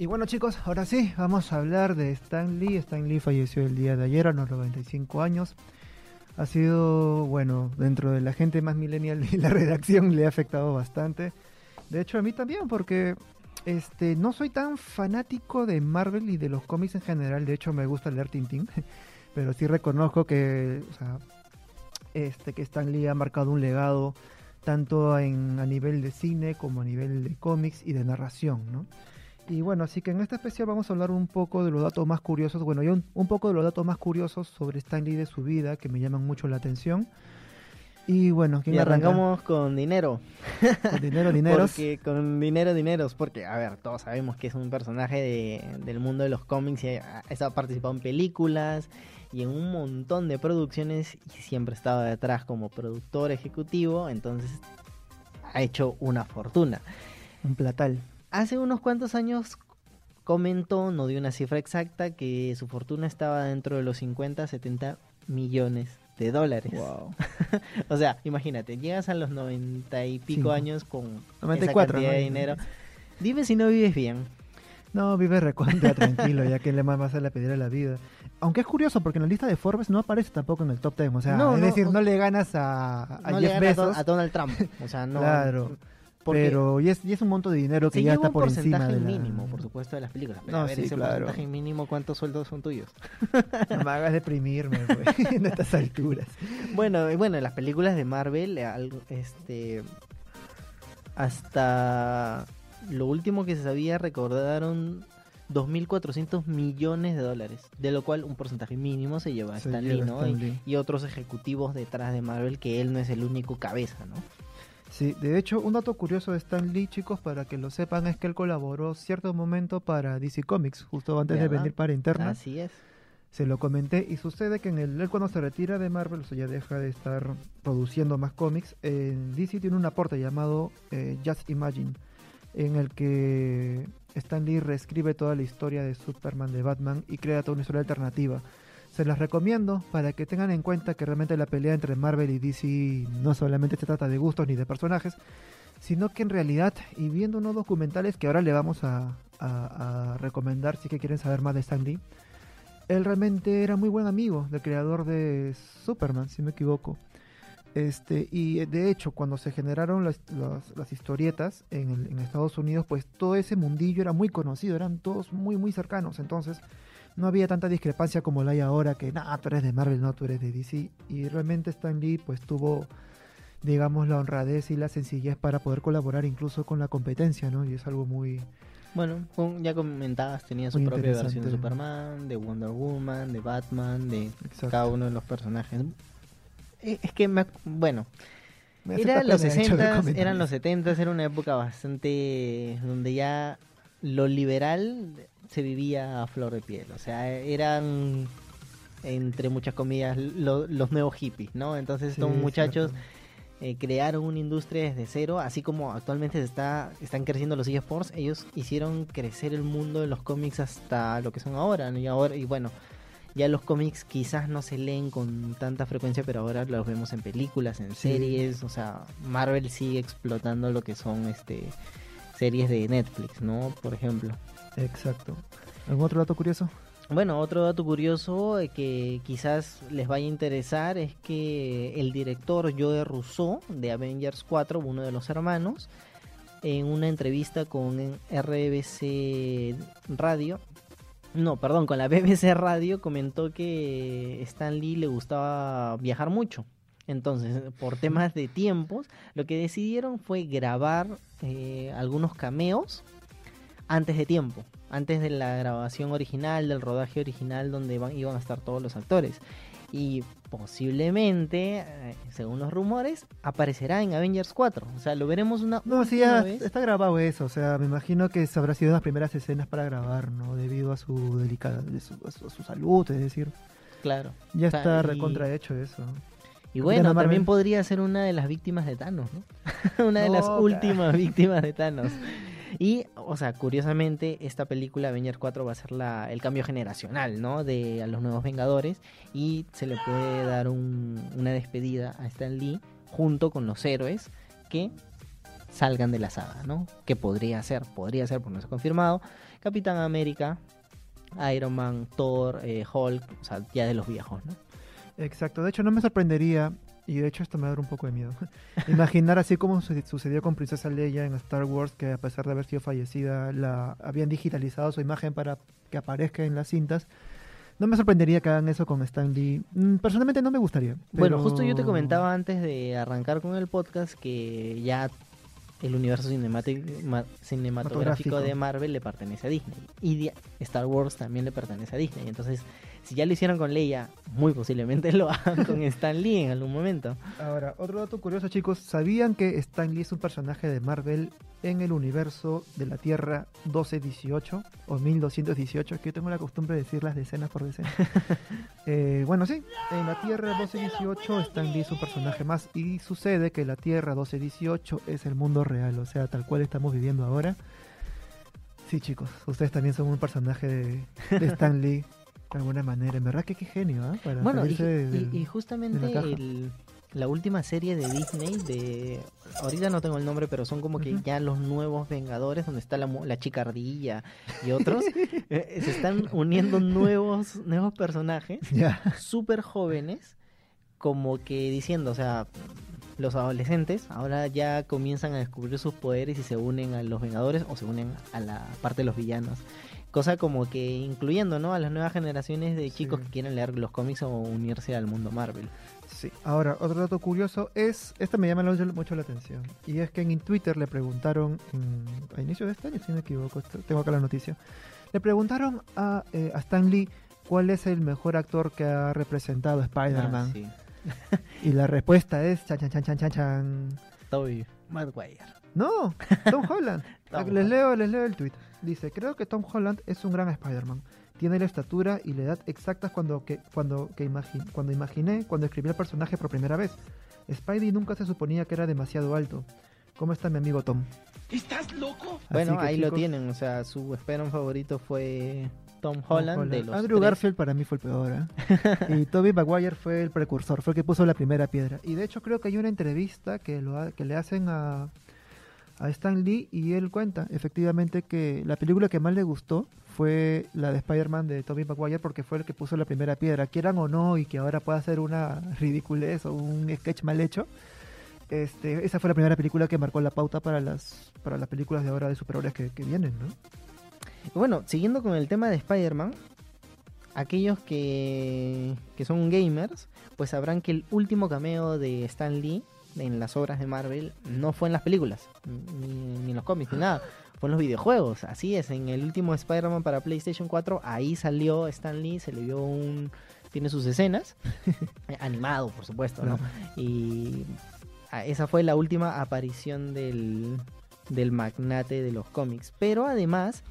Y bueno chicos, ahora sí, vamos a hablar de Stan Lee. Stan Lee falleció el día de ayer a los 95 años. Ha sido, bueno, dentro de la gente más millennial y la redacción le ha afectado bastante. De hecho a mí también, porque este no soy tan fanático de Marvel y de los cómics en general. De hecho me gusta leer Tintín, pero sí reconozco que, este, que Stan Lee ha marcado un legado tanto en, a nivel de cine como a nivel de cómics y de narración, ¿no? Y bueno, así que en este especial vamos a hablar un poco de los datos más curiosos, bueno, yo un, un, poco de los datos más curiosos sobre Stan Lee de su vida que me llaman mucho la atención. Y bueno, ¿quién y arrancamos con dinero. Con dinero, dineros. porque con dinero, dineros, porque, a ver, todos sabemos que es un personaje de, del mundo de los cómics y ha, ha participado en películas y en un montón de producciones y siempre estaba detrás como productor ejecutivo, entonces ha hecho una fortuna. Un platal hace unos cuantos años comentó, no dio una cifra exacta, que su fortuna estaba dentro de los 50, 70 millones de dólares. Wow. o sea, imagínate, llegas a los 90 y pico años con 94, esa cantidad ¿no? de dinero. Dime si no vives bien. No, vive recontra tranquilo, ya que le más vas a le pedir a la vida. Aunque es curioso, porque en la lista de Forbes no aparece tampoco en el top 10. O sea, No, es no, decir, no le ganas a, a no le Jeff gana a, Don- Bezos. a Donald Trump. O sea, no. claro. Porque Pero y es, y es un monto de dinero que ya está un por encima porcentaje de la... mínimo, por supuesto, de las películas. Pero No, a ver, sí, ese claro. porcentaje mínimo, ¿cuántos sueldos son tuyos? No me hagas deprimirme, güey, en estas alturas. Bueno, y bueno, en las películas de Marvel, este, hasta lo último que se sabía recordaron 2.400 millones de dólares, de lo cual un porcentaje mínimo se lleva a Se Stan lleva Lee, ¿no? Stan Y- Lee. Y, otros ejecutivos detrás de Marvel, que él no es el único cabeza, ¿no? Sí, de hecho, un dato curioso de Stan Lee, chicos, para que lo sepan, es que él colaboró cierto momento para DC Comics, justo antes de venir para Interna. Así es. Se lo comenté y sucede que en el, él cuando se retira de Marvel, o sea, ya deja de estar produciendo más cómics, en DC tiene un aporte llamado eh, Just Imagine, en el que Stan Lee reescribe toda la historia de Superman, de Batman y crea toda una historia alternativa. Se las recomiendo para que tengan en cuenta que realmente la pelea entre Marvel y DC no solamente se trata de gustos ni de personajes, sino que en realidad, y viendo unos documentales que ahora le vamos a, a- recomendar si quieren saber más de Lee, él realmente era muy buen amigo del creador de Superman, si me equivoco. Este, y de hecho, cuando se generaron las, historietas en, en Estados Unidos, pues todo ese mundillo era muy conocido, eran todos muy, muy cercanos. Entonces, no había tanta discrepancia como la hay ahora, que nah, tú eres de Marvel, no, tú eres de DC. Y realmente Stan Lee, pues tuvo, digamos, la honradez y la sencillez para poder colaborar incluso con la competencia, ¿no? Y es algo muy, Bueno, ya comentabas, tenía su propia versión de. Superman, de Wonder Woman, de Batman, de Exacto. cada uno de los personajes. Eh, Es que, me, bueno, Me Era los pena el hecho de 60, comentar eran los eso. 70, era una época bastante donde ya lo liberal se vivía a flor de piel. O sea, eran, entre muchas comillas, lo- los nuevos hippies, ¿no? Entonces estos es muchachos eh, crearon una industria desde cero, así como actualmente se está, están creciendo los eSports, ellos hicieron crecer el mundo de los cómics hasta lo que son ahora, ¿no? Y ahora, y bueno, ya los cómics quizás no se leen con tanta frecuencia, pero ahora los vemos en películas, en Sí. series, o sea, Marvel sigue explotando lo que son este series de Netflix, ¿no? Por ejemplo. Exacto. ¿Algún otro dato curioso? Bueno, otro dato curioso eh, que quizás les vaya a interesar es que el director Joe Rousseau de Avengers 4, uno de los hermanos, en una entrevista con RBC Radio, no, perdón, con la BBC Radio comentó que Stan Lee le gustaba viajar mucho. Entonces, por temas de tiempos, lo que decidieron fue grabar eh, algunos cameos antes de tiempo, antes de la grabación original, del rodaje original donde iban, iban a estar todos los actores. Y posiblemente, eh, según los rumores, aparecerá en Avengers 4. O sea, lo veremos una No, sí, ya vez. está grabado eso. O sea, me imagino que se habrá sido las primeras escenas para grabar, ¿no? Debido a su delicada, de su, a su, a su salud, es decir. Claro. Ya sea, está y- recontra hecho eso. Y bueno, también podría ser una de las víctimas de Thanos, ¿no? una de No, las últimas víctimas de Thanos. Y, o sea, curiosamente, esta película Avengers 4 va a ser la, el cambio generacional, ¿no? De a los nuevos Vengadores. Y se le puede dar un- una despedida a Stan Lee junto con los héroes que salgan de la saga, ¿no? Que podría ser, podría ser, por no se ha confirmado, Capitán América, Iron Man, Thor, eh, Hulk, o sea, ya de los viejos, ¿no? Exacto, de hecho no me sorprendería, y de hecho esto me da un poco de miedo, imaginar así como sucedió con Princesa Leia en Star Wars, que a pesar de haber sido fallecida, la habían digitalizado su imagen para que aparezca en las cintas. No me sorprendería que hagan eso con Stan Lee. Mm, personalmente no me gustaría. Bueno, justo yo te comentaba antes de arrancar con el podcast que ya el universo cinematográfico de Marvel le pertenece a Disney. Y Star Wars también le pertenece a Disney. Entonces, si ya lo hicieron con Leia, muy posiblemente lo hagan con Stan Lee en algún momento. Ahora, otro dato curioso, chicos. ¿Sabían que Stan Lee es un personaje de Marvel en el universo de la Tierra 1218 o 1218? Es que yo tengo la costumbre de decir las decenas por decenas. Eh, bueno, sí, en la Tierra 1218 Stan Lee es un personaje más y sucede que la Tierra 1218 es el mundo real, o sea, tal cual estamos viviendo ahora. Sí, chicos, ustedes también son un personaje de, de Stan Lee de alguna manera. En verdad que qué genio, ¿eh? bueno, y, justamente la, última serie de Disney, de ahorita no tengo el nombre, pero son como que ya los nuevos Vengadores, donde está la, la chica ardilla y otros, eh, se están uniendo nuevos, nuevos personajes, súper jóvenes, como que diciendo, o sea, los adolescentes ahora ya comienzan a descubrir sus poderes y se unen a los Vengadores o se unen a la parte de los villanos. Cosa como que incluyendo ¿no? a las nuevas generaciones de chicos que quieren leer los cómics o unirse al mundo Marvel. Sí, ahora otro dato curioso es, este me llama mucho la atención, y es que en Twitter le preguntaron, a inicio de este año si no me equivoco, tengo acá la noticia, le preguntaron a, eh, a Stan Lee cuál es el mejor actor que ha representado Spider-Man. Ah, y la respuesta es chan chan chan chan chan chan. Tobey Maguire. No, Tom Holland. les leo, les leo el tweet. Dice, creo que Tom Holland es un gran Spider-Man. Tiene la estatura y la edad exactas cuando, que, cuando, que cuando imaginé, cuando escribí el personaje por primera vez. Spidey nunca se suponía que era demasiado alto. ¿Cómo está mi amigo Tom? ¿Estás loco? bueno, ahí lo tienen. O sea, su Spider-Man favorito fue Tom Holland, de los Andrew Garfield para mí fue el peor, ¿eh? y Tobey Maguire fue el precursor, fue el que puso la primera piedra. Y de hecho creo que hay una entrevista que, lo que le hacen a, a Stan Lee y él cuenta efectivamente que la película que más le gustó fue la de Spider-Man de Tobey Maguire porque fue el que puso la primera piedra, quieran o no, y que ahora pueda ser una ridiculez o un sketch mal hecho. Este, esa fue la primera película que marcó la pauta para las, para las películas de ahora de superhéroes que, que vienen, ¿no? Bueno, siguiendo con el tema de Spider-Man, aquellos que, que son gamers, pues sabrán que el último cameo de Stan Lee en las obras de Marvel no fue en las películas, ni, en los cómics, ni nada. Fue en los videojuegos. Así es, en el último Spider-Man para PlayStation 4, ahí salió Stan Lee, se le vio un. Tiene sus escenas, animado, por supuesto, ¿no? Y esa fue la última aparición del, del magnate de los cómics. Pero además,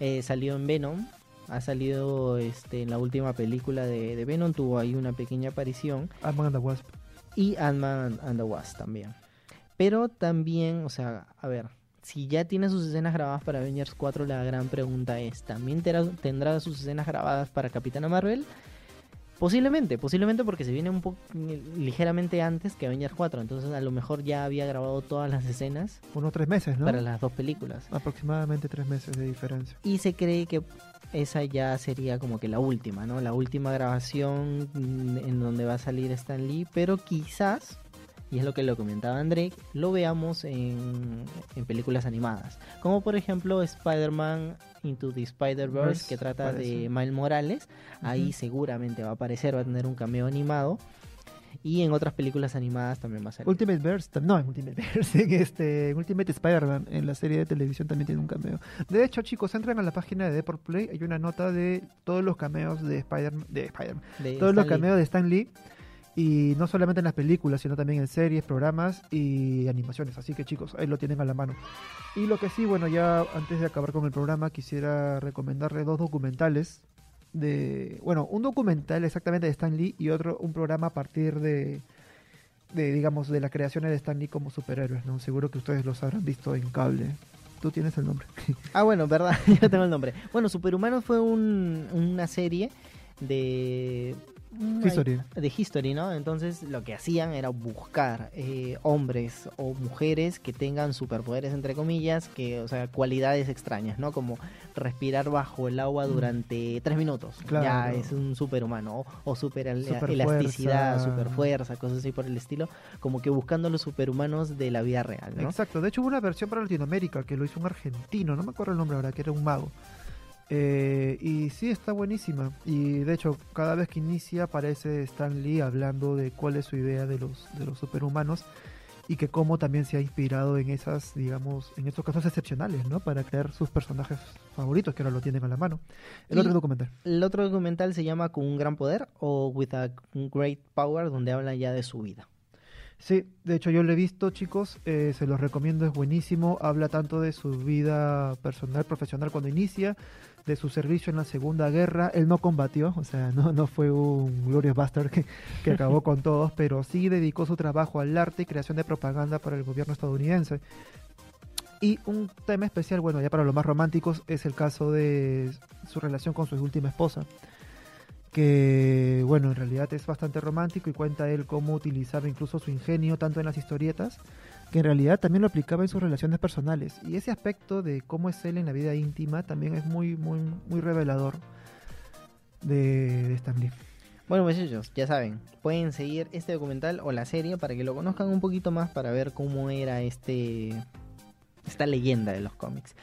eh, salió en Venom, ha salido este, en la última película de, de Venom, tuvo ahí una pequeña aparición. Ant-Man and the Wasp y Ant-Man and the Wasp también. Pero también, o sea, a ver, si ya tiene sus escenas grabadas para Avengers 4, la gran pregunta es, ¿también tendrá sus escenas grabadas para Capitana Marvel? Posiblemente, posiblemente porque se viene un poco ligeramente antes que Avengers 4, entonces a lo mejor ya había grabado todas las escenas. Unos tres meses, ¿no? Para las dos películas. Aproximadamente tres meses de diferencia. Y se cree que esa ya sería como que la última, ¿no? La última grabación mm, en donde va a salir Stan Lee, pero quizás, y es lo que lo comentaba André, lo veamos en, películas animadas, como por ejemplo Spider-Man Into the Spider-Verse, que trata de Miles Morales, ahí seguramente va a aparecer, va a tener un cameo animado. Y en otras películas animadas también va a ser. Ultimate Verse, no, en Ultimate Verse, en este, Ultimate Spider-Man, en la serie de televisión también tiene un cameo. De hecho, chicos, entran a la página de Deport Play, hay una nota de todos los cameos de Spider-Man, de Spider todos los cameos de Stan Lee. Y no solamente en las películas, sino también en series, programas y animaciones. Así que chicos, ahí lo tienen a la mano. Y lo que sí, bueno, ya antes de acabar con el programa, quisiera recomendarle dos documentales de, bueno, un documental exactamente de Stan Lee y otro, un programa a partir de, de digamos, de las creaciones de Stan Lee como superhéroes, ¿no? Seguro que ustedes los habrán visto en cable. Tú tienes el nombre. ah, bueno, verdad, yo tengo el nombre. Bueno, Superhumanos fue un, una serie de History. de History, ¿no? Entonces lo que hacían era buscar eh, hombres o mujeres que tengan superpoderes, entre comillas, que, o sea, cualidades extrañas, ¿no? Como respirar bajo el agua Mm. durante tres minutos. Claro. Ya es un superhumano. O, o super elasticidad, super fuerza, cosas así por el estilo. Como que buscando los superhumanos de la vida real, ¿no? Exacto, de hecho hubo una versión para Latinoamérica que lo hizo un argentino, no me acuerdo el nombre ahora, que era un mago. Eh, y sí, está buenísima. Y de hecho, cada vez que inicia aparece Stan Lee hablando de cuál es su idea de los, de los superhumanos y que cómo también se ha inspirado en esas, digamos, en estos casos excepcionales, ¿no? Para crear sus personajes favoritos que ahora lo tienen a la mano. El Y- otro documental. El otro documental se llama Con un gran poder o With a Great Power, donde habla ya de su vida. Sí, de hecho yo lo he visto, chicos, eh, se los recomiendo, es buenísimo. Habla tanto de su vida personal, profesional cuando inicia, de su servicio en la Segunda Guerra. Él no combatió, o sea, no, no fue un Glorious Bastard que, que acabó con todos, pero sí dedicó su trabajo al arte y creación de propaganda para el gobierno estadounidense. Y un tema especial, bueno, ya para los más románticos, es el caso de su relación con su última esposa que bueno, en realidad es bastante romántico y cuenta él cómo utilizaba incluso su ingenio tanto en las historietas, que en realidad también lo aplicaba en sus relaciones personales. Y ese aspecto de cómo es él en la vida íntima también es muy, muy, muy revelador de, de Stan Lee. Bueno, muchachos, ya saben, pueden seguir este documental o la serie para que lo conozcan un poquito más para ver cómo era este esta leyenda de los cómics.